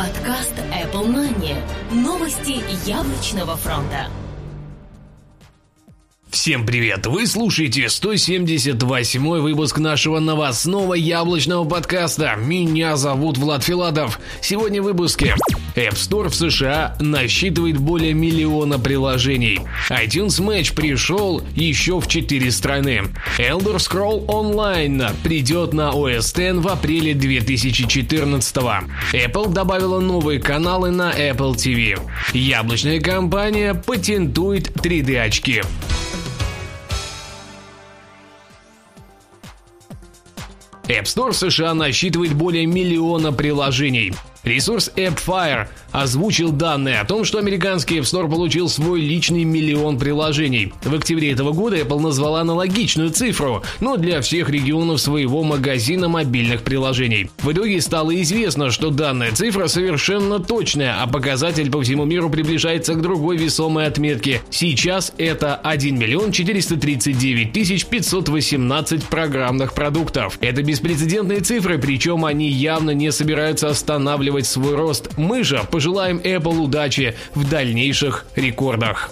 Подкаст Apple Money. Новости яблочного фронта. Всем привет! Вы слушаете 178 выпуск нашего новостного яблочного подкаста. Меня зовут Влад Филатов. Сегодня в выпуске. App Store в США насчитывает более миллиона приложений. iTunes Match пришел еще в 4 страны. Elder Scroll Online придет на OS X в апреле 2014 Apple добавила новые каналы на Apple TV. Яблочная компания патентует 3D-очки. App Store в США насчитывает более миллиона приложений. Ресурс AppFire озвучил данные о том, что американский App Store получил свой личный миллион приложений. В октябре этого года Apple назвала аналогичную цифру, но для всех регионов своего магазина мобильных приложений. В итоге стало известно, что данная цифра совершенно точная, а показатель по всему миру приближается к другой весомой отметке. Сейчас это 1 миллион 439 тысяч 518 программных продуктов. Это беспрецедентные цифры, причем они явно не собираются останавливать свой рост. Мы же пожелаем Apple удачи в дальнейших рекордах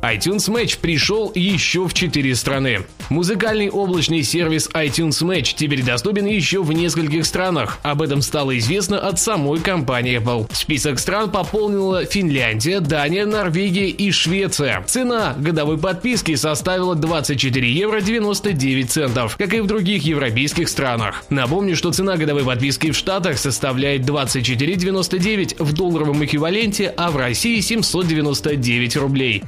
iTunes Match пришел еще в 4 страны. Музыкальный облачный сервис iTunes Match теперь доступен еще в нескольких странах. Об этом стало известно от самой компании Apple. Список стран пополнила Финляндия, Дания, Норвегия и Швеция. Цена годовой подписки составила 24 евро 99 центов, как и в других европейских странах. Напомню, что цена годовой подписки в Штатах составляет 24,99 в долларовом эквиваленте, а в России 799 рублей.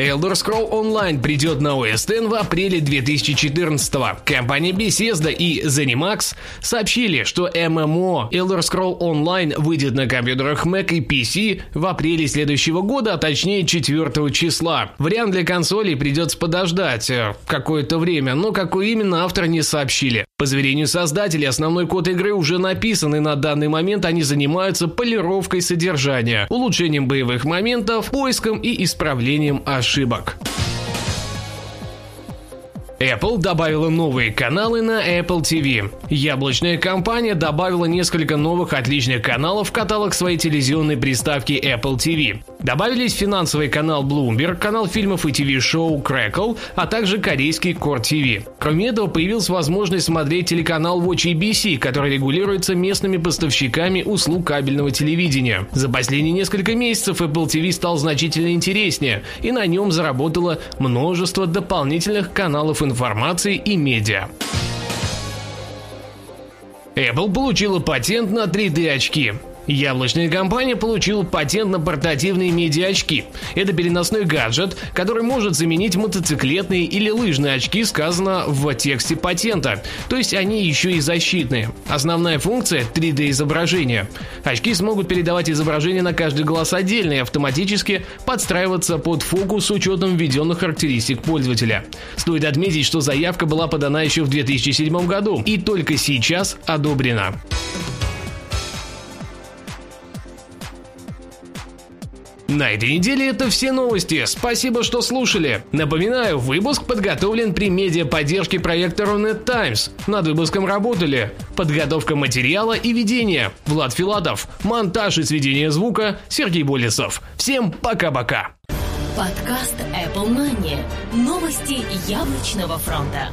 Elder Scroll Online придет на OS X в апреле 2014 -го. Компания Bethesda и ZeniMax сообщили, что MMO Elder Scroll Online выйдет на компьютерах Mac и PC в апреле следующего года, а точнее 4 числа. Вариант для консолей придется подождать э, какое-то время, но какой именно автор не сообщили. По заверению создателей, основной код игры уже написан, и на данный момент они занимаются полировкой содержания, улучшением боевых моментов, поиском и исправлением ошибок. Apple добавила новые каналы на Apple TV. Яблочная компания добавила несколько новых отличных каналов в каталог своей телевизионной приставки Apple TV. Добавились финансовый канал Bloomberg, канал фильмов и ТВ-шоу Crackle, а также корейский Core TV. Кроме этого, появилась возможность смотреть телеканал Watch ABC, который регулируется местными поставщиками услуг кабельного телевидения. За последние несколько месяцев Apple TV стал значительно интереснее, и на нем заработало множество дополнительных каналов информации и медиа. Apple получила патент на 3D-очки. Яблочная компания получила патент на портативные медиа-очки. Это переносной гаджет, который может заменить мотоциклетные или лыжные очки, сказано в тексте патента. То есть они еще и защитные. Основная функция 3D-изображение. Очки смогут передавать изображение на каждый глаз отдельно и автоматически подстраиваться под фокус с учетом введенных характеристик пользователя. Стоит отметить, что заявка была подана еще в 2007 году и только сейчас одобрена. На этой неделе это все новости. Спасибо, что слушали. Напоминаю, выпуск подготовлен при медиа-поддержке проекта Рунет Times. Над выпуском работали подготовка материала и ведение Влад Филатов, монтаж и сведение звука Сергей Болесов. Всем пока-пока. Подкаст Apple Money. Новости яблочного фронта.